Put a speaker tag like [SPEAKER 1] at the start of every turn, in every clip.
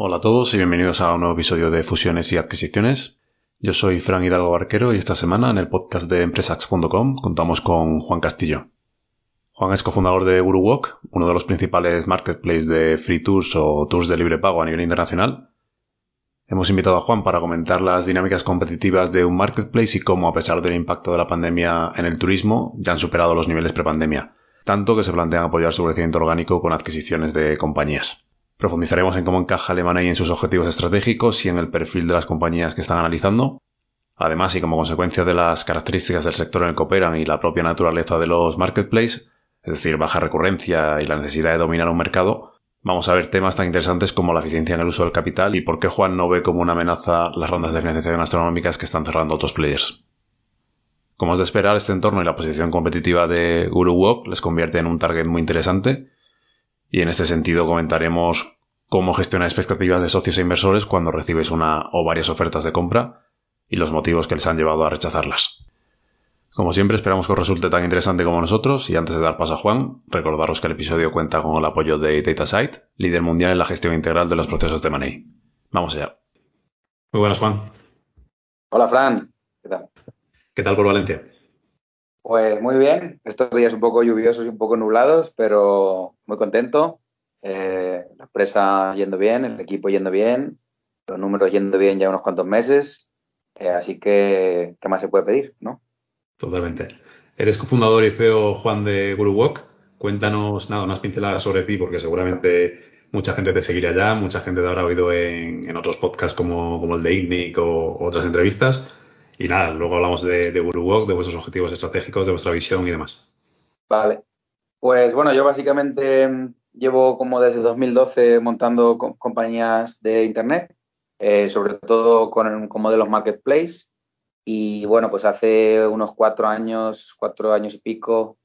[SPEAKER 1] Hola a todos y bienvenidos a un nuevo episodio de Fusiones y Adquisiciones. Yo soy Fran Hidalgo Barquero y esta semana en el podcast de empresax.com contamos con Juan Castillo. Juan es cofundador de GuruWalk, uno de los principales marketplaces de free tours o tours de libre pago a nivel internacional. Hemos invitado a Juan para comentar las dinámicas competitivas de un marketplace y cómo, a pesar del impacto de la pandemia en el turismo, ya han superado los niveles prepandemia, tanto que se plantean apoyar su crecimiento orgánico con adquisiciones de compañías. Profundizaremos en cómo encaja Alemania en sus objetivos estratégicos y en el perfil de las compañías que están analizando. Además, y como consecuencia de las características del sector en el que operan y la propia naturaleza de los marketplaces, es decir, baja recurrencia y la necesidad de dominar un mercado, vamos a ver temas tan interesantes como la eficiencia en el uso del capital y por qué Juan no ve como una amenaza las rondas de financiación astronómicas que están cerrando otros players. Como es de esperar, este entorno y la posición competitiva de GuruWalk les convierte en un target muy interesante y en este sentido comentaremos cómo gestionar expectativas de socios e inversores cuando recibes una o varias ofertas de compra y los motivos que les han llevado a rechazarlas. Como siempre, esperamos que os resulte tan interesante como nosotros y antes de dar paso a Juan, recordaros que el episodio cuenta con el apoyo de DataSite, líder mundial en la gestión integral de los procesos de money. Vamos allá. Muy buenas, Juan.
[SPEAKER 2] Hola, Fran. ¿Qué tal?
[SPEAKER 1] ¿Qué tal por Valencia?
[SPEAKER 2] Pues muy bien, estos días un poco lluviosos y un poco nublados, pero muy contento. Eh, la empresa yendo bien, el equipo yendo bien, los números yendo bien ya unos cuantos meses, eh, así que, ¿qué más se puede pedir, no?
[SPEAKER 1] Totalmente. Eres cofundador y CEO, Juan, de GuruWalk. Cuéntanos, nada, unas pinceladas sobre ti, porque seguramente mucha gente te seguirá ya, mucha gente te habrá oído en, otros podcasts como, como el de IGNIC o otras entrevistas. Y nada, luego hablamos de, de Walk, de vuestros objetivos estratégicos, de vuestra visión y demás.
[SPEAKER 2] Vale. Pues bueno, yo básicamente mm, llevo como desde 2012 montando compañías de Internet, eh, sobre todo con, modelos marketplace. Y bueno, pues hace unos cuatro años, cuatro años y pico,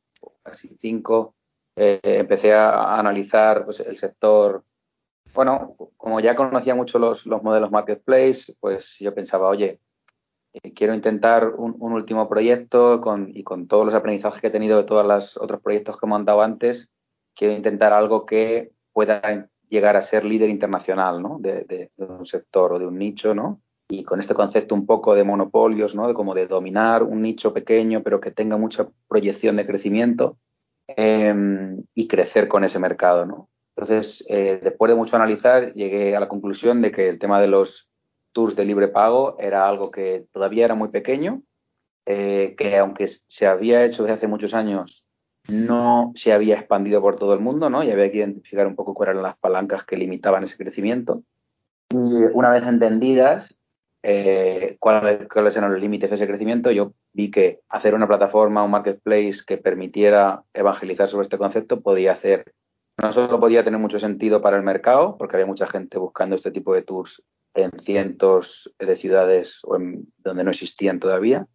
[SPEAKER 2] casi cinco, eh, empecé a, analizar pues, el sector. Bueno, como ya conocía mucho los modelos marketplace, pues yo pensaba, oye, eh, quiero intentar un, último proyecto y con todos los aprendizajes que he tenido de todos los otros proyectos que he montado antes, quiero intentar algo que pueda llegar a ser líder internacional ¿no? de, un sector o de un nicho, ¿no? Y con este concepto un poco de monopolios, ¿no? De como de dominar un nicho pequeño, pero que tenga mucha proyección de crecimiento em, y crecer con ese mercado, ¿no? Entonces, eh, después de mucho analizar, llegué a la conclusión de que el tema de los tours de libre pago era algo que todavía era muy pequeño, eh, que aunque se había hecho desde hace muchos años, no se había expandido por todo el mundo, ¿no? Y había que identificar un poco cuáles eran las palancas que limitaban ese crecimiento. Y una vez entendidas eh, cuáles, cuáles eran los límites de ese crecimiento, yo vi que hacer una plataforma, un marketplace que permitiera evangelizar sobre este concepto podía hacer, no solo podía tener mucho sentido para el mercado, porque había mucha gente buscando este tipo de tours en cientos de ciudades donde no existían todavía,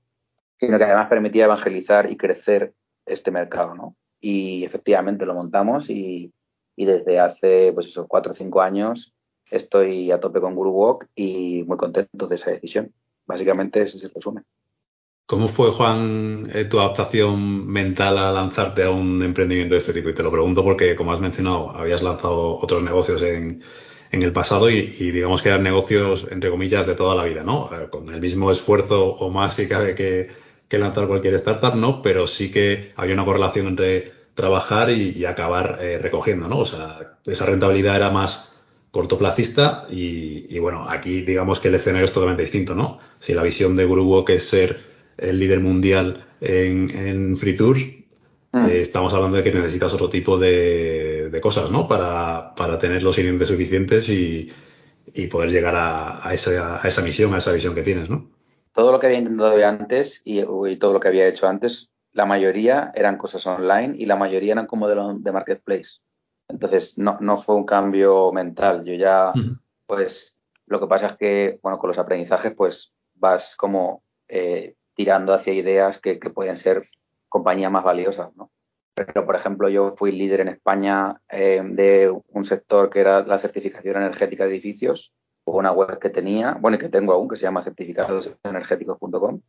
[SPEAKER 2] sino que además permitía evangelizar y crecer este mercado, ¿no? Y efectivamente lo montamos y, desde hace, pues esos cuatro o cinco años estoy a tope con GuruWalk y muy contento de esa decisión. Básicamente ese es el resumen.
[SPEAKER 1] ¿Cómo fue, Juan, eh, tu adaptación mental a lanzarte a un emprendimiento de este tipo? Y te lo pregunto porque, como has mencionado, habías lanzado otros negocios en, en el pasado y, digamos que eran negocios, entre comillas, de toda la vida, ¿no? Eh, con el mismo esfuerzo o más si cabe que, lanzar cualquier startup, ¿no? Pero sí que había una correlación entre trabajar y, acabar eh, recogiendo, ¿no? O sea, esa rentabilidad era más cortoplacista y, bueno, aquí digamos que el escenario es totalmente distinto, ¿no? Si la visión de GuruWalk es ser el líder mundial en, en Free Tours, mm. eh, estamos hablando de que necesitas otro tipo de, de, cosas, ¿no? Para, para, tener los clientes suficientes y, y poder llegar a, a, esa, a, esa, misión, a esa visión que tienes, ¿no?
[SPEAKER 2] Todo lo que había intentado antes y, y, todo lo que había hecho antes, la mayoría eran cosas online y la mayoría eran como de, de marketplace. Entonces, no, no, fue un cambio mental. Yo ya, pues, lo que pasa es que, bueno, con los aprendizajes, pues, vas como eh, tirando hacia ideas que, que pueden ser compañías más valiosas, ¿no? Pero, por ejemplo, yo fui líder en España eh, de un sector que era la certificación energética de edificios, una web que tenía, bueno, y que tengo aún, que se llama certificadosenergéticos.com.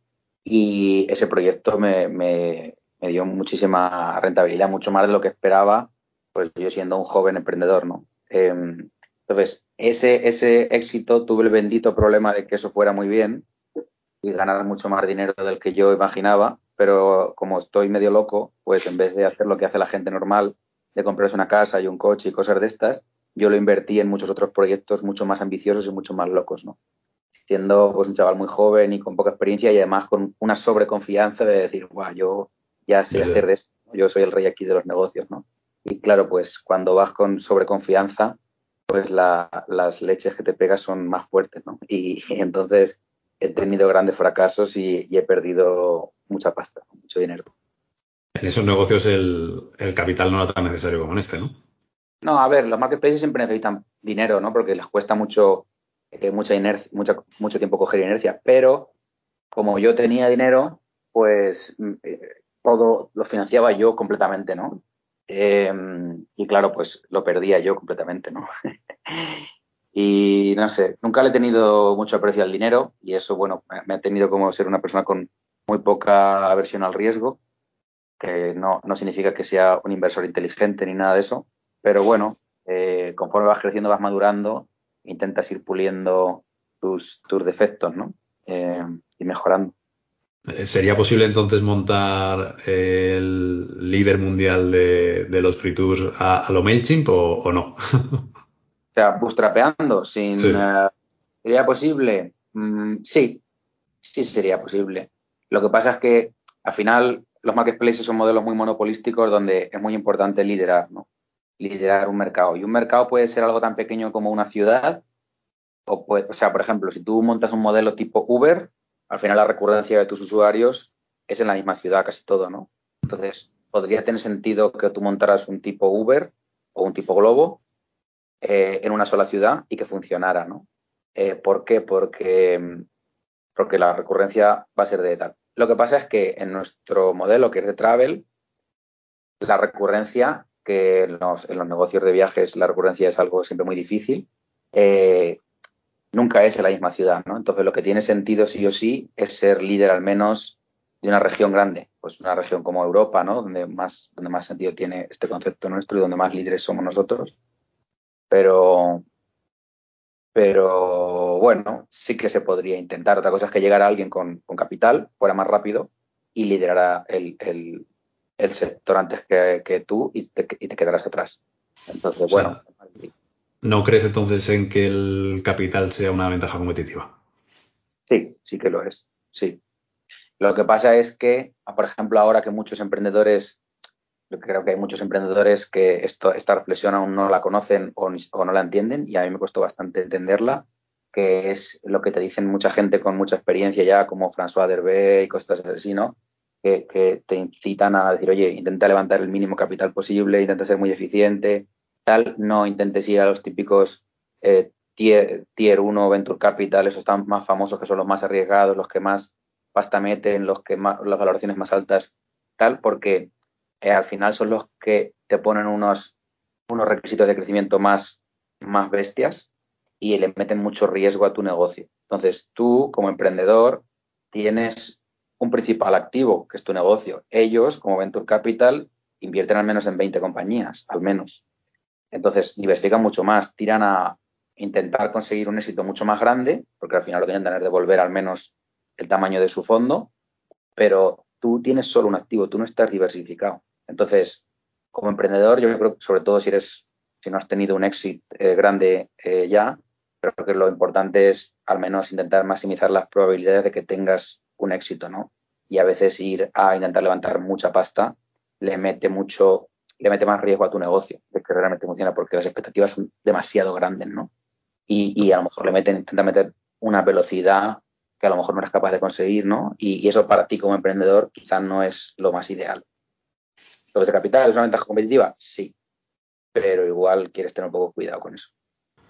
[SPEAKER 2] Y ese proyecto me, me, dio muchísima rentabilidad, mucho más de lo que esperaba, pues yo siendo un joven emprendedor, ¿no? Em, Entonces, ese, ese éxito tuve el bendito problema de que eso fuera muy bien y ganar mucho más dinero del que yo imaginaba, pero como estoy medio loco, pues en vez de hacer lo que hace la gente normal, de comprarse una casa y un coche y cosas de estas, yo lo invertí en muchos otros proyectos mucho más ambiciosos y mucho más locos, ¿no? Siendo pues, un chaval muy joven y con poca experiencia y además con una sobreconfianza de decir, guau, yo ya sé hacer de esto, yo soy el rey aquí de los negocios, ¿no? Y claro, pues cuando vas con sobreconfianza, pues las leches que te pegas son más fuertes, ¿no? Y, entonces he tenido grandes fracasos y, he perdido mucha pasta, mucho dinero.
[SPEAKER 1] En esos negocios el, capital no era tan necesario como en este, ¿no?
[SPEAKER 2] No, a ver, los marketplaces siempre necesitan dinero, ¿no? Porque les cuesta mucho, eh, mucha inercia, mucho tiempo coger inercia. Pero como yo tenía dinero, pues mm, eh, todo lo financiaba yo completamente, ¿no? Em, y claro, pues lo perdía yo completamente, ¿no? y no sé, nunca le he tenido mucho aprecio al dinero y eso, bueno, me ha tenido como ser una persona con muy poca aversión al riesgo, que no, no significa que sea un inversor inteligente ni nada de eso, pero bueno, eh, conforme vas creciendo, vas madurando, intentas ir puliendo tus, tus defectos, ¿no? Eh, y mejorando.
[SPEAKER 1] Eh, ¿Sería posible entonces montar el líder mundial de, los free tours a, lo MailChimp o, no?
[SPEAKER 2] o sea, bootstrapeando, sin. ¿Sería posible? Mm, sí, sí sería posible. Lo que pasa es que al final los marketplaces son modelos muy monopolísticos donde es muy importante liderar, ¿no? Liderar un mercado. Y un mercado puede ser algo tan pequeño como una ciudad. O, puede, o sea, por ejemplo, si tú montas un modelo tipo Uber, al final la recurrencia de tus usuarios es en la misma ciudad casi todo, ¿no? Entonces, podría tener sentido que tú montaras un tipo Uber o un tipo Globo eh, en una sola ciudad y que funcionara, ¿no? Eh, ¿Por qué? Porque, porque la recurrencia va a ser de tal. Lo que pasa es que en nuestro modelo, que es de travel, la recurrencia, que en los, negocios de viajes la recurrencia es algo siempre muy difícil, eh, nunca es en la misma ciudad, ¿no? Entonces lo que tiene sentido sí o sí es ser líder al menos de una región grande, pues una región como Europa, ¿no? Donde más, donde más sentido tiene este concepto nuestro y donde más líderes somos nosotros. Pero, pero bueno, sí que se podría intentar. Otra cosa es que llegara alguien con, capital, fuera más rápido y liderara el, sector antes que, tú y te, y te, quedarás atrás. Entonces, bueno, sí.
[SPEAKER 1] ¿No crees entonces en que el capital sea una ventaja competitiva?
[SPEAKER 2] Sí, sí que lo es, sí. Lo que pasa es que, por ejemplo, ahora que muchos emprendedores, creo que hay muchos emprendedores que esto, esta reflexión aún no la conocen o, no la entienden, y a mí me costó bastante entenderla, que es lo que te dicen mucha gente con mucha experiencia ya, como François Derbe y cosas así, ¿no? Que, te incitan a decir, oye, intenta levantar el mínimo capital posible, intenta ser muy eficiente, tal, no intentes ir a los típicos eh, tier, tier 1 Venture Capital, esos están más famosos que son los más arriesgados, los que más pasta meten, los que más, las valoraciones más altas, tal, porque eh, al final son los que te ponen unos, unos requisitos de crecimiento más, más bestias y le meten mucho riesgo a tu negocio. Entonces, tú como emprendedor tienes un principal activo, que es tu negocio. Ellos, como Venture Capital, invierten al menos en 20 compañías, al menos. Entonces, diversifican mucho más, tiran a intentar conseguir un éxito mucho más grande, porque al final lo que intentan devolver al menos el tamaño de su fondo, pero tú tienes solo un activo, tú no estás diversificado. Entonces, como emprendedor, yo creo que sobre todo si eres, si no has tenido un éxito eh, grande eh, ya, creo que lo importante es al menos intentar maximizar las probabilidades de que tengas un éxito, ¿no? Y a veces ir a intentar levantar mucha pasta le mete mucho le mete más riesgo a tu negocio de que realmente funciona porque las expectativas son demasiado grandes, ¿no? Y, a lo mejor le meten, intenta meter una velocidad que a lo mejor no eres capaz de conseguir, ¿no? Y, eso para ti como emprendedor quizás no es lo más ideal. ¿Lo de capital es una ventaja competitiva? Sí, pero igual quieres tener un poco cuidado con eso.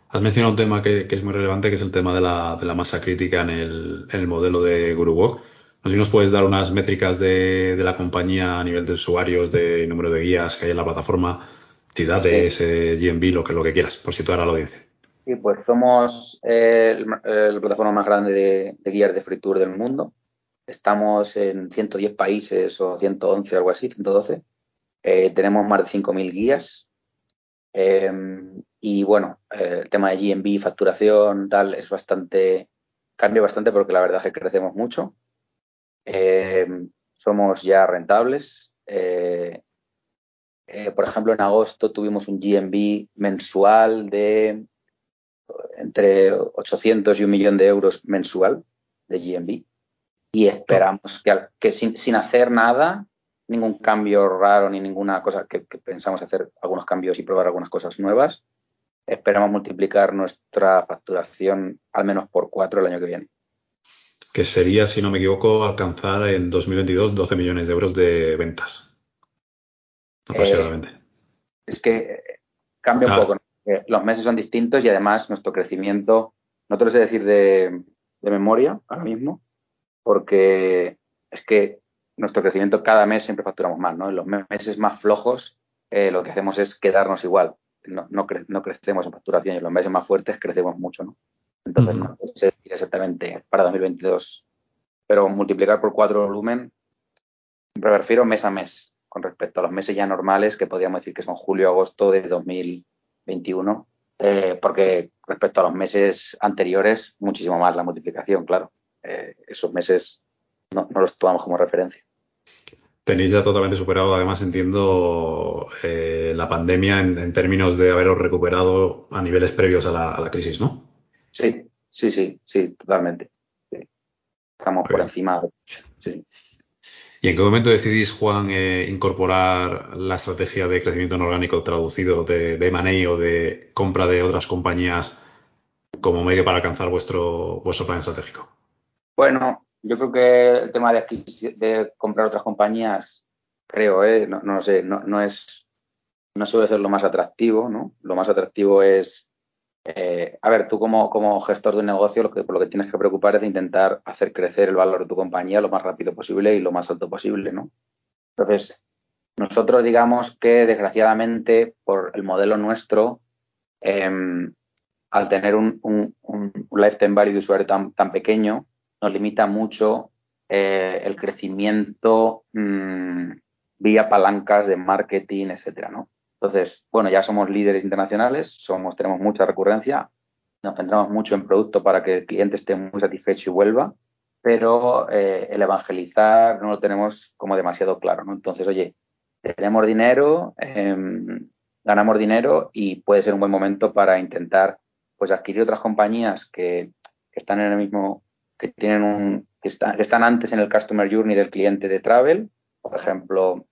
[SPEAKER 1] Has mencionado un tema que, es muy relevante, que es el tema de la, masa crítica en el, modelo de GuruWalk. No sé si nos puedes dar unas métricas de, la compañía a nivel de usuarios, de número de guías que hay en la plataforma, ciudades, eh, GMB, lo que, lo que quieras, por situar a la audiencia.
[SPEAKER 2] Sí, pues somos eh, la plataforma más grande de, guías de free tour del mundo. Estamos en 110 países o 111, algo así, 112. Eh, tenemos más de 5.000 guías. Em, y bueno, el tema de GMB, facturación, tal, es bastante, cambia bastante porque la verdad es que crecemos mucho. somos ya rentables. por ejemplo, en agosto tuvimos un GMB mensual de entre 800 y un millón de euros mensual de GMB y esperamos que, que sin, sin, hacer nada, ningún cambio raro ni ninguna cosa que, pensamos hacer algunos cambios y probar algunas cosas nuevas, esperamos multiplicar nuestra facturación al menos por cuatro el año que viene.
[SPEAKER 1] Que sería, si no me equivoco, alcanzar en 2022 12 millones de euros de ventas. Aproximadamente. Eh,
[SPEAKER 2] es que cambia un poco. los meses son distintos y además nuestro crecimiento, no te lo sé decir de, de memoria ahora mismo, porque es que nuestro crecimiento cada mes siempre facturamos más, ¿no? En los meses más flojos eh, lo que hacemos es quedarnos igual, no, no, crecemos en facturación y en los meses más fuertes crecemos mucho, ¿no? Entonces, no sé decir exactamente para 2022, pero multiplicar por cuatro volumen, me refiero mes a mes, con respecto a los meses ya normales, que podríamos decir que son julio-agosto de 2021, eh, porque respecto a los meses anteriores, muchísimo más la multiplicación, claro. Eh, esos meses no, los tomamos como referencia.
[SPEAKER 1] Tenéis ya totalmente superado, además entiendo eh, la pandemia en, términos de haberos recuperado a niveles previos a la, crisis, ¿no?
[SPEAKER 2] Sí, sí, sí, sí, totalmente. Estamos por encima. Sí.
[SPEAKER 1] ¿Y en qué momento decidís, Juan, eh, incorporar la estrategia de crecimiento no orgánico traducido de, de M&A o de compra de otras compañías como medio para alcanzar vuestro, vuestro plan estratégico?
[SPEAKER 2] Bueno, yo creo que el tema de, de comprar otras compañías, creo, ¿eh? no, no sé, no, no, es, no suele ser lo más atractivo, ¿no? Lo más atractivo es, eh, a ver, tú como, como gestor de un negocio, lo que, por lo que tienes que preocupar es de intentar hacer crecer el valor de tu compañía lo más rápido posible y lo más alto posible, ¿no? Entonces, nosotros digamos que desgraciadamente por el modelo nuestro, em, al tener un, un, un, lifetime value de usuario tan, tan pequeño, nos limita mucho eh, el crecimiento mm, vía palancas de marketing, etcétera, ¿no? Entonces, bueno, ya somos líderes internacionales, somos, tenemos mucha recurrencia, nos centramos mucho en producto para que el cliente esté muy satisfecho y vuelva, pero eh, el evangelizar no lo tenemos como demasiado claro, ¿no? Entonces, oye, tenemos dinero, em, ganamos dinero y puede ser un buen momento para intentar pues adquirir otras compañías que, que están en el mismo que tienen un, que, están antes en el customer journey del cliente de travel, por ejemplo,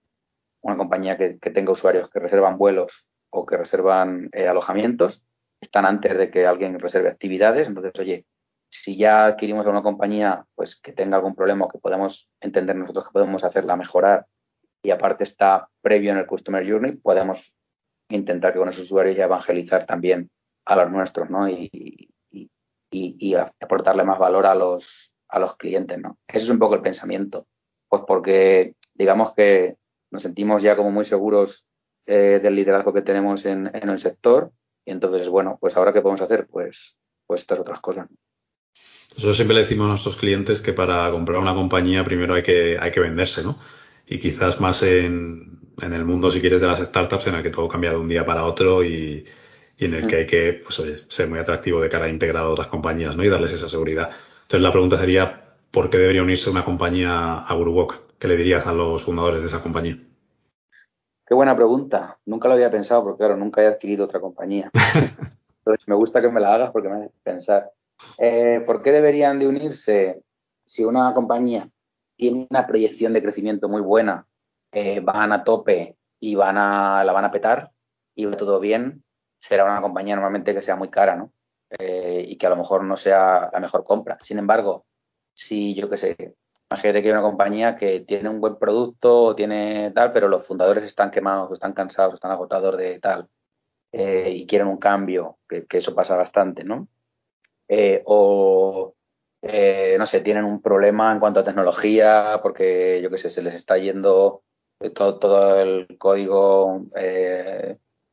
[SPEAKER 2] una compañía que, tenga usuarios que reservan vuelos o que reservan eh, alojamientos, están antes de que alguien reserve actividades. Entonces, oye, si ya adquirimos a una compañía pues que tenga algún problema que podemos entender nosotros que podemos hacerla mejorar y aparte está previo en el Customer Journey, podemos intentar que con esos usuarios ya evangelizar también a los nuestros, ¿no? Y, y, aportarle más valor a los, a los clientes, ¿no? Ese es un poco el pensamiento. Pues porque digamos que nos sentimos ya como muy seguros eh, del liderazgo que tenemos en, en, el sector y entonces, bueno, pues ahora qué podemos hacer, pues, pues estas otras cosas.
[SPEAKER 1] Nosotros siempre le decimos a nuestros clientes que para comprar una compañía primero hay que, hay que venderse, ¿no? Y quizás más en, en el mundo, si quieres, de las startups, en el que todo cambia de un día para otro y, y en el que hay que pues, oye, ser muy atractivo de cara a integrar a otras compañías ¿no? y darles esa seguridad. Entonces la pregunta sería, ¿por qué debería unirse una compañía a GuruWalk? ¿Qué le dirías a los fundadores de esa compañía?
[SPEAKER 2] Qué buena pregunta. Nunca lo había pensado porque, claro, nunca he adquirido otra compañía. Entonces me gusta que me la hagas porque me hace pensar. Eh, ¿Por qué deberían de unirse si una compañía tiene una proyección de crecimiento muy buena, eh, van a tope y van a, la van a petar y va todo bien? Será una compañía normalmente que sea muy cara, ¿no? Eh, y que a lo mejor no sea la mejor compra. Sin embargo, si yo qué sé, imagínate que hay una compañía que tiene un buen producto, tiene tal, pero los fundadores están quemados, están cansados, están agotados de tal, eh, y quieren un cambio, que, eso pasa bastante, ¿no? Eh, o, no sé, tienen un problema en cuanto a tecnología, porque yo qué sé, se les está yendo todo, todo el código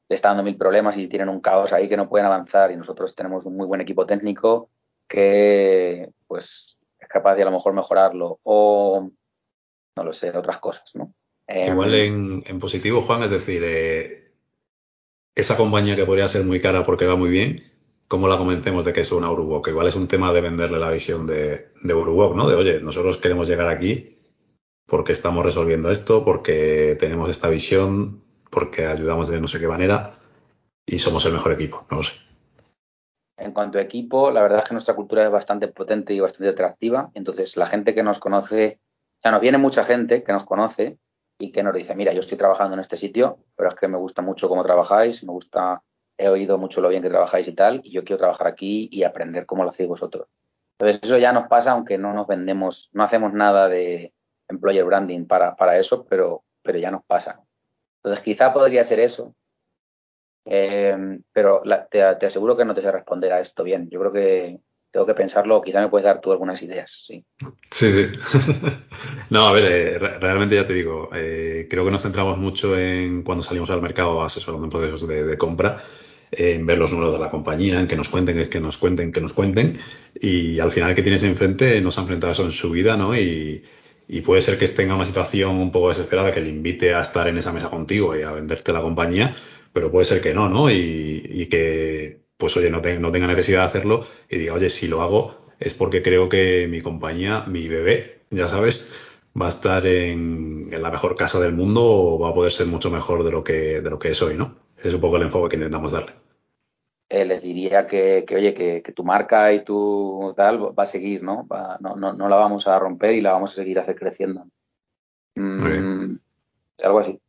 [SPEAKER 2] le está dando mil problemas y tienen un caos ahí que no pueden avanzar y nosotros tenemos un muy buen equipo técnico que pues es capaz de a lo mejor mejorarlo o no lo sé, otras cosas, ¿no?
[SPEAKER 1] Igual em, en, positivo, Juan, es decir, eh, esa compañía que podría ser muy cara porque va muy bien, ¿cómo la convencemos de que es una Uruguay? Igual es un tema de venderle la visión de, de Uruguay, ¿no? De, oye, nosotros queremos llegar aquí porque estamos resolviendo esto, porque tenemos esta visión, porque ayudamos de no sé qué manera y somos el mejor equipo, no lo sé.
[SPEAKER 2] En cuanto a equipo, la verdad es que nuestra cultura es bastante potente y bastante atractiva. Entonces, la gente que nos conoce, sea, nos viene mucha gente que nos conoce y que nos dice, mira, yo estoy trabajando en este sitio, pero es que me gusta mucho cómo trabajáis, me gusta, he oído mucho lo bien que trabajáis y tal, y yo quiero trabajar aquí y aprender cómo lo hacéis vosotros. Entonces, eso ya nos pasa, aunque no nos vendemos, no hacemos nada de employer branding para, para eso, pero, pero ya nos pasa. Entonces, quizá podría ser eso, eh, pero te, aseguro que no te sé responder a esto bien. Yo creo que tengo que pensarlo. Quizá me puedes dar tú algunas ideas. Sí,
[SPEAKER 1] sí. sí. no, a ver, eh, realmente ya te digo, eh, creo que nos centramos mucho en cuando salimos al mercado asesorando en procesos de, compra en ver los números de la compañía, en que nos cuenten, que nos cuenten, que nos cuenten. Y al final que tienes enfrente nos ha enfrentado eso en su vida, ¿no? Y, y puede ser que tenga una situación un poco desesperada que le invite a estar en esa mesa contigo y a venderte la compañía, pero puede ser que no, ¿no? Y, que, pues oye, no, no, tenga necesidad de hacerlo y diga, oye, si lo hago es porque creo que mi compañía, mi bebé, ya sabes, va a estar en, la mejor casa del mundo o va a poder ser mucho mejor de lo que, de lo que es hoy, ¿no? Ese es un poco el enfoque que intentamos darle.
[SPEAKER 2] Eh, les diría que, oye, que, tu marca y tu tal va a seguir, ¿no? no, no, no, la vamos a romper y la vamos a seguir hacer creciendo. Mm, algo así.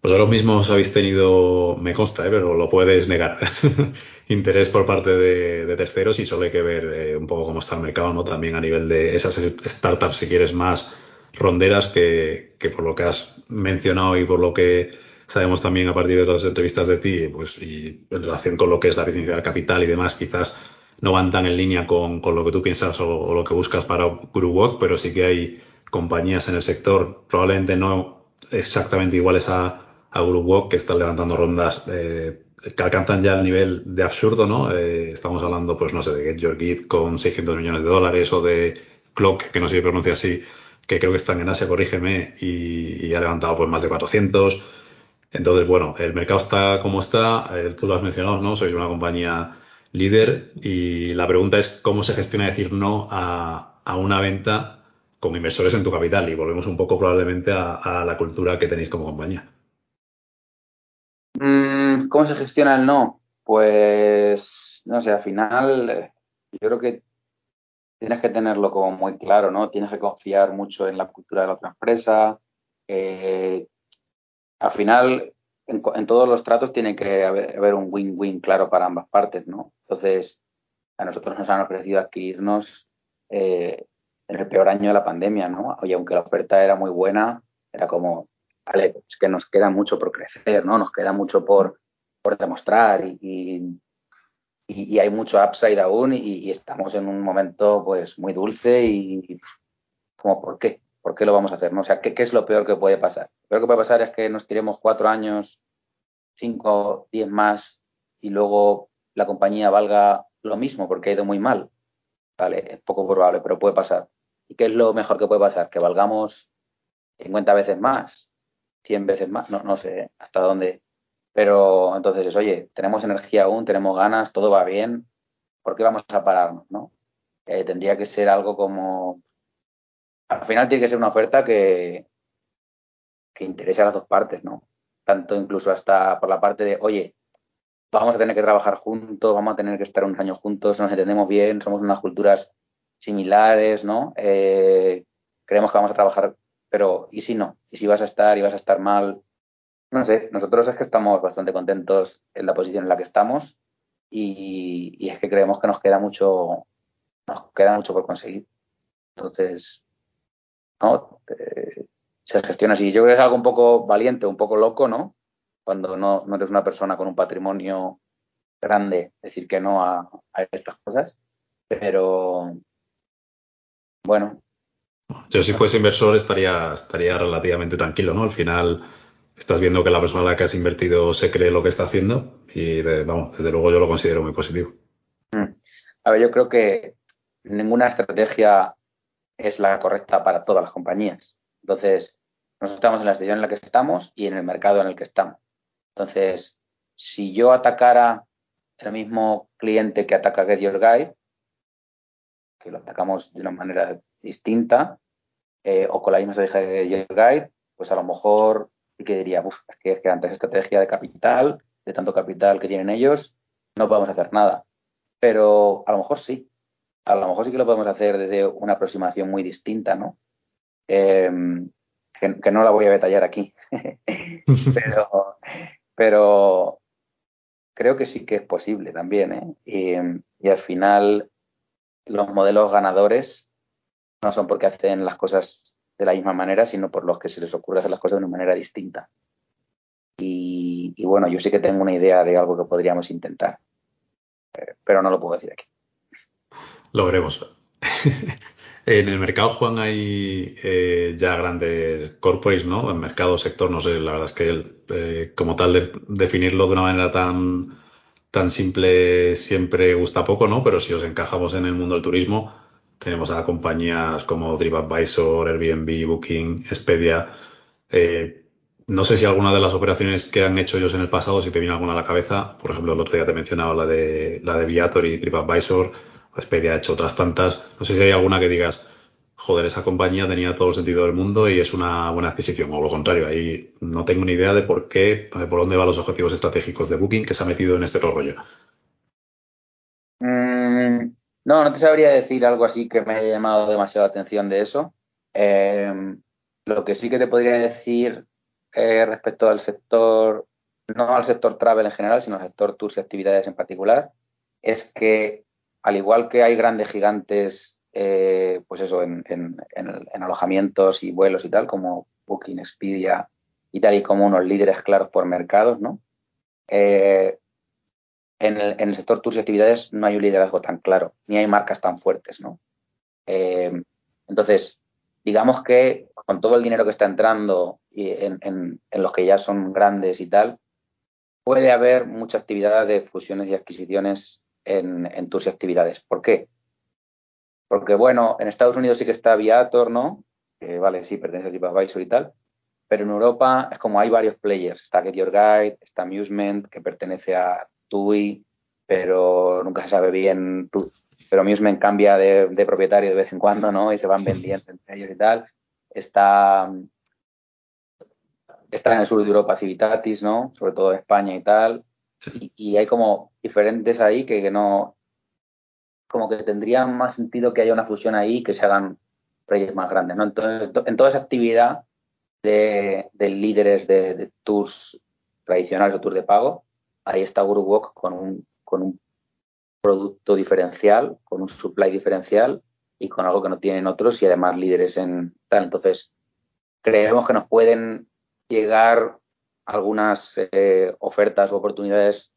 [SPEAKER 1] Pues ahora mismo habéis tenido, me consta, ¿eh? pero lo puedes negar, interés por parte de, terceros y solo hay que ver eh, un poco cómo está el mercado, ¿no? También a nivel de esas startups, si quieres, más ronderas que, que por lo que has mencionado y por lo que sabemos también a partir de las entrevistas de ti, pues y en relación con lo que es la eficiencia del capital y demás, quizás no van tan en línea con, con lo que tú piensas o, lo que buscas para GuruWalk, pero sí que hay compañías en el sector, probablemente no exactamente iguales a a Walk que están levantando rondas eh, que alcanzan ya el nivel de absurdo, ¿no? Eh, estamos hablando, pues no sé, de Get Your Git con 600 millones de dólares o de Clock, que no sé si pronuncia así, que creo que están en Asia, corrígeme, y, ha levantado pues más de 400. Entonces, bueno, el mercado está como está, eh, tú lo has mencionado, ¿no? Soy una compañía líder y la pregunta es cómo se gestiona decir no a, a una venta con inversores en tu capital y volvemos un poco probablemente a la cultura que tenéis como compañía.
[SPEAKER 2] Mm, ¿Cómo se gestiona el no? Pues, no sé, al final eh, yo creo que tienes que tenerlo como muy claro, ¿no? Tienes que confiar mucho en la cultura de la otra empresa. Eh, al final, en, todos los tratos tiene que haber, un win-win claro para ambas partes, ¿no? Entonces, a nosotros nos han ofrecido adquirirnos eh, en el peor año de la pandemia, ¿no? Oye, aunque la oferta era muy buena, era como, vale, es que nos queda mucho por crecer, ¿no? Nos queda mucho por, demostrar y, y, hay mucho upside aún y, estamos en un momento pues muy dulce y como, ¿por qué? ¿Por qué lo vamos a hacer? ¿no? O sea, ¿qué, ¿qué, es lo peor que puede pasar? Lo peor que puede pasar es que nos tiremos cuatro años, cinco, diez más y luego la compañía valga lo mismo porque ha ido muy mal. Vale, es poco probable, pero puede pasar. ¿Y qué es lo mejor que puede pasar? Que valgamos 50 veces más, 100 veces más, no, no sé hasta dónde. Pero entonces, oye, tenemos energía aún, tenemos ganas, todo va bien, ¿por qué vamos a pararnos? ¿no? Eh, tendría que ser algo como... Al final tiene que ser una oferta que, interese a las dos partes, ¿no? Tanto incluso hasta por la parte de, oye, vamos a tener que trabajar juntos, vamos a tener que estar unos años juntos, nos entendemos bien, somos unas culturas similares, ¿no? Eh, creemos que vamos a trabajar pero ¿y si no? ¿Y si vas a estar y vas a estar mal? No sé, nosotros es que estamos bastante contentos en la posición en la que estamos y, es que creemos que nos queda mucho, nos queda mucho por conseguir. Entonces, ¿no? Eh, se gestiona así. Yo creo que es algo un poco valiente, un poco loco, ¿no? Cuando no, no eres una persona con un patrimonio grande, decir que no a, a estas cosas. Pero, bueno,
[SPEAKER 1] yo si fuese inversor estaría, estaría relativamente tranquilo, ¿no? Al final estás viendo que la persona a la que has invertido se cree lo que está haciendo y vamos, desde luego yo lo considero muy positivo.
[SPEAKER 2] Mm. A ver, yo creo que ninguna estrategia es la correcta para todas las compañías. Entonces, nosotros estamos en la situación en la que estamos y en el mercado en el que estamos. Entonces, si yo atacara el mismo cliente que ataca Get Your Guide, que lo atacamos de una manera distinta, eh, o con la misma estrategia de Get Your Guide, pues a lo mejor sí que diría, es que, es que antes estrategia de capital, de tanto capital que tienen ellos, no podemos hacer nada. Pero a lo mejor sí. A lo mejor sí que lo podemos hacer desde una aproximación muy distinta, ¿no? Em, que, no la voy a detallar aquí. pero, creo que sí que es posible también. ¿eh? Y, al final los modelos ganadores no son porque hacen las cosas de la misma manera, sino por los que se les ocurre hacer las cosas de una manera distinta. Y, y bueno, yo sí que tengo una idea de algo que podríamos intentar, eh, pero no lo puedo decir aquí.
[SPEAKER 1] Lo veremos. en el mercado, Juan, hay eh, ya grandes corporates, ¿no? En mercado, sector, no sé, la verdad es que eh, como tal definirlo de una manera tan, tan simple siempre gusta poco, ¿no? Pero si os encajamos en el mundo del turismo, tenemos a compañías como TripAdvisor, Airbnb, Booking, Expedia. Eh, no sé si alguna de las operaciones que han hecho ellos en el pasado, si te viene alguna a la cabeza, por ejemplo, el otro día te he mencionado la de, la de Viator y TripAdvisor, Expedia ha hecho otras tantas. No sé si hay alguna que digas, joder, esa compañía tenía todo el sentido del mundo y es una buena adquisición, o lo contrario, ahí no tengo ni idea de por qué, por dónde van los objetivos estratégicos de Booking que se ha metido en este rollo.
[SPEAKER 2] Mm, no, no te sabría decir algo así que me haya llamado demasiado atención de eso. Eh, lo que sí que te podría decir eh, respecto al sector, no al sector travel en general, sino al sector tours y actividades en particular, es que al igual que hay grandes gigantes, eh, pues eso, en, alojamientos y vuelos y tal, como Booking, Expedia y tal, y como unos líderes claros por mercados, ¿no? Eh, en, el, sector tours y actividades no hay un liderazgo tan claro, ni hay marcas tan fuertes, ¿no? Eh, entonces, digamos que con todo el dinero que está entrando en, en, los que ya son grandes y tal, puede haber mucha actividad de fusiones y adquisiciones en, tus actividades. ¿Por qué? Porque, bueno, en Estados Unidos sí que está Viator, ¿no? Que vale, sí, pertenece a TripAdvisor y tal. Pero en Europa es como hay varios players. Está Get Your Guide, está Amusement, que pertenece a TUI, pero nunca se sabe bien. Pero Amusement cambia de, de, propietario de vez en cuando, ¿no? Y se van vendiendo entre ellos y tal. Está, está en el sur de Europa Civitatis, ¿no? Sobre todo España y tal. Y, hay como diferentes ahí que, no, como que tendría más sentido que haya una fusión ahí que se hagan proyectos más grandes, ¿no? Entonces, en toda esa actividad de, líderes de, tours tradicionales o tours de pago, ahí está GuruWalk con un, con un producto diferencial, con un supply diferencial y con algo que no tienen otros y además líderes en tal. Entonces, creemos que nos pueden llegar algunas eh, ofertas o oportunidades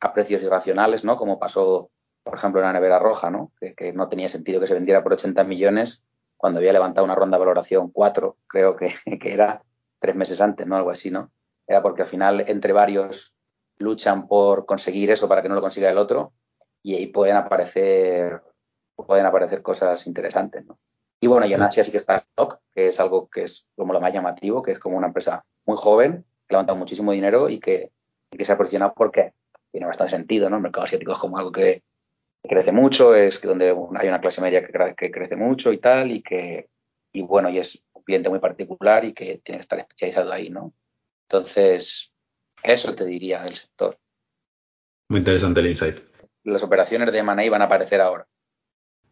[SPEAKER 2] a precios irracionales, ¿no? Como pasó, por ejemplo, en la nevera roja, ¿no? Que, no tenía sentido que se vendiera por 80 millones cuando había levantado una ronda de valoración 4, creo que, que era tres meses antes, ¿no? Algo así, ¿no? Era porque al final entre varios luchan por conseguir eso para que no lo consiga el otro y ahí pueden aparecer pueden aparecer cosas interesantes, ¿no? Y bueno, y en Asia sí que está TOC, que es algo que es como lo más llamativo, que es como una empresa muy joven, que levanta muchísimo dinero y que, que se ha posicionado porque tiene bastante sentido, ¿no? El mercado asiático es como algo que crece mucho, es que donde hay una clase media que, que crece mucho y tal, y que, y bueno, y es un cliente muy particular y que tiene que estar especializado ahí, ¿no? Entonces, eso te diría del sector.
[SPEAKER 1] Muy interesante el insight.
[SPEAKER 2] Las operaciones de M&A van a aparecer ahora.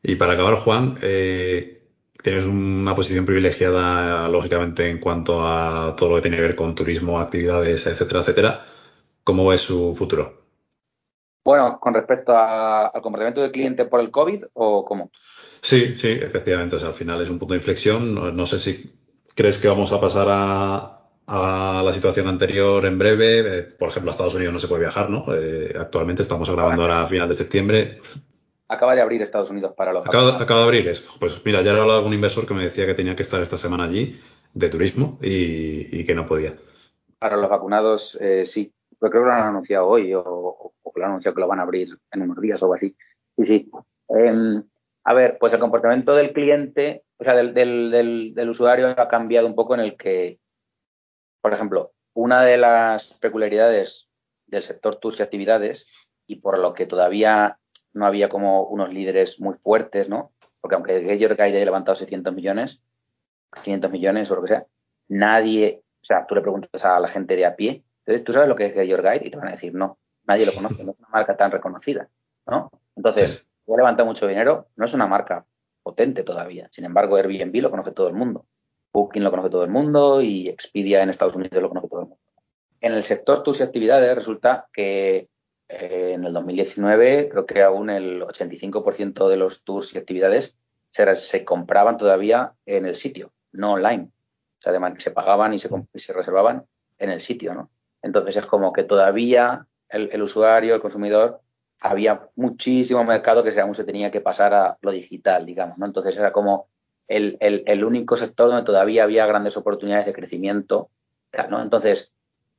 [SPEAKER 1] Y para acabar, Juan, eh, tienes una posición privilegiada, lógicamente, en cuanto a todo lo que tiene que ver con turismo, actividades, etcétera, etcétera. ¿Cómo ves su futuro?
[SPEAKER 2] Bueno, con respecto al comportamiento del cliente por el COVID o cómo?
[SPEAKER 1] Sí, sí, efectivamente. O sea, al final es un punto de inflexión. No, sé si crees que vamos a pasar a, la situación anterior en breve. Eh, por ejemplo, a Estados Unidos no se puede viajar, ¿no? Eh, actualmente estamos grabando ahora a final de septiembre.
[SPEAKER 2] Acaba de abrir Estados Unidos para los.
[SPEAKER 1] Acaba, acaba de abrir, es. Pues mira, ya he hablado con un inversor que me decía que tenía que estar esta semana allí de turismo y, que no podía.
[SPEAKER 2] Para los vacunados, eh, sí. Pero creo que lo han anunciado hoy o, o, que lo han anunciado que lo van a abrir en unos días o algo así. Sí, sí. Em, a ver, pues el comportamiento del cliente, o sea, del, del, del usuario ha cambiado un poco en el que, por ejemplo, una de las peculiaridades del sector tours y actividades y por lo que todavía no había como unos líderes muy fuertes, ¿no? Porque aunque George haya levantado 600 millones, 500 millones o lo que sea, nadie, o sea, tú le preguntas a la gente de a pie, entonces, ¿tú sabes lo que es Guide? Y te van a decir, no, nadie lo conoce, no es una marca tan reconocida, ¿no? Entonces, sí. levantado mucho dinero, no es una marca potente todavía. Sin embargo, Airbnb lo conoce todo el mundo. Booking lo conoce todo el mundo y Expedia en Estados Unidos lo conoce todo el mundo. En el sector tours y actividades resulta que eh, en el 2019 creo que aún el 85% de los tours y actividades se, compraban todavía en el sitio, no online. O sea, además se pagaban y se, reservaban en el sitio, ¿no? Entonces es como que todavía el, el, usuario, el consumidor, había muchísimo mercado que aún se tenía que pasar a lo digital, digamos, ¿no? Entonces era como el, el, el único sector donde todavía había grandes oportunidades de crecimiento, ¿no? Entonces,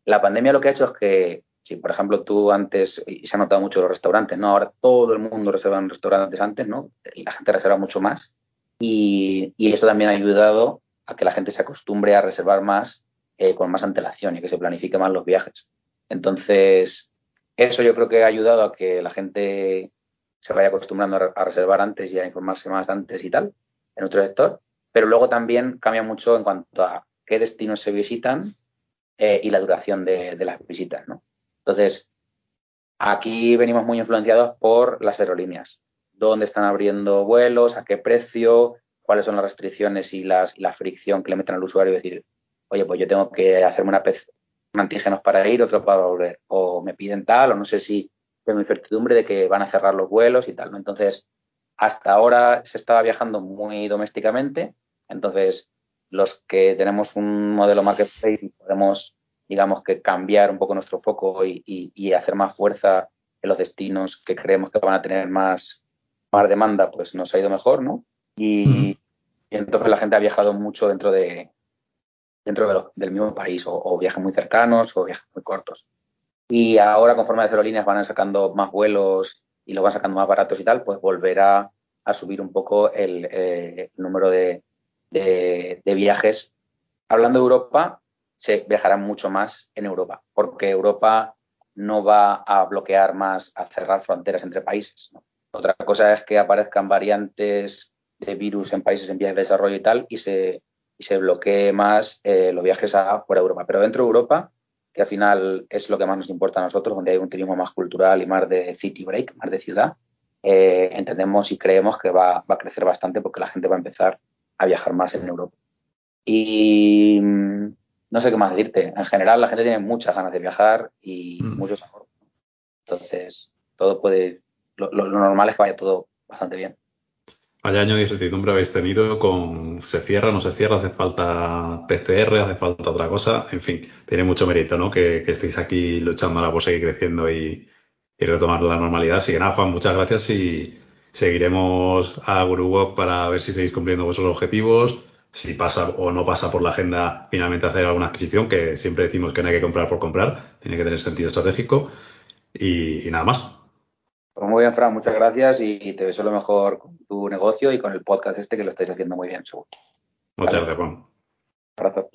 [SPEAKER 2] la pandemia lo que ha hecho es que, por ejemplo tú antes, y se ha notado mucho los restaurantes, ¿no? Ahora todo el mundo reserva en restaurantes antes, ¿no? La gente reserva mucho más. Y, y eso también ha ayudado a que la gente se acostumbre a reservar más eh, con más antelación y que se planifique más los viajes. Entonces, eso yo creo que ha ayudado a que la gente se vaya acostumbrando a, reservar antes y a informarse más antes y tal en otro sector. Pero luego también cambia mucho en cuanto a qué destinos se visitan eh, y la duración de, las visitas, ¿no? Entonces, aquí venimos muy influenciados por las aerolíneas. ¿Dónde están abriendo vuelos? ¿A qué precio? ¿Cuáles son las restricciones y, las, y la fricción que le meten al usuario? Es decir, oye, pues yo tengo que hacerme una pez, antígenos para ir, otro para volver. O me piden tal, o no sé si tengo incertidumbre de que van a cerrar los vuelos y tal, ¿no? Entonces, hasta ahora se estaba viajando muy domésticamente. Entonces, los que tenemos un modelo marketplace y podemos, digamos, que cambiar un poco nuestro foco y, y, y hacer más fuerza en los destinos que creemos que van a tener más, más demanda, pues nos ha ido mejor, ¿no? Y, mm. y entonces la gente ha viajado mucho dentro de, dentro de lo, del mismo país, o, o, viajes muy cercanos o viajes muy cortos. Y ahora, conforme las aerolíneas van sacando más vuelos y los van sacando más baratos y tal, pues volverá a subir un poco el, eh, el número de, de, de, viajes. Hablando de Europa, se viajará mucho más en Europa, porque Europa no va a bloquear más, a cerrar fronteras entre países. Otra cosa es que aparezcan variantes de virus en países en vías de desarrollo y tal, y se, y se bloquee más eh, los viajes a de Europa. Pero dentro de Europa, que al final es lo que más nos importa a nosotros, donde hay un turismo más cultural y más de city break, más de ciudad, eh, entendemos y creemos que va, va, a crecer bastante porque la gente va a empezar a viajar más en Europa. Y no sé qué más decirte. En general, la gente tiene muchas ganas de viajar y mm. muchos ahorros. Entonces, todo puede. Lo, lo, lo normal es que vaya todo bastante bien.
[SPEAKER 1] Vaya año de incertidumbre habéis tenido con se cierra, no se cierra, hace falta PCR, hace falta otra cosa, en fin, tiene mucho mérito, ¿no? Que, que estéis aquí luchando ahora por seguir creciendo y, y, retomar la normalidad. Así que nada, Juan, muchas gracias y seguiremos a GuruWalk para ver si seguís cumpliendo vuestros objetivos, si pasa o no pasa por la agenda finalmente hacer alguna adquisición, que siempre decimos que no hay que comprar por comprar, tiene que tener sentido estratégico y, y nada más.
[SPEAKER 2] Pues muy bien, Fran, muchas gracias y te deseo lo mejor con tu negocio y con el podcast este que lo estáis haciendo muy bien, seguro.
[SPEAKER 1] Muchas gracias, Juan.
[SPEAKER 2] Un abrazo.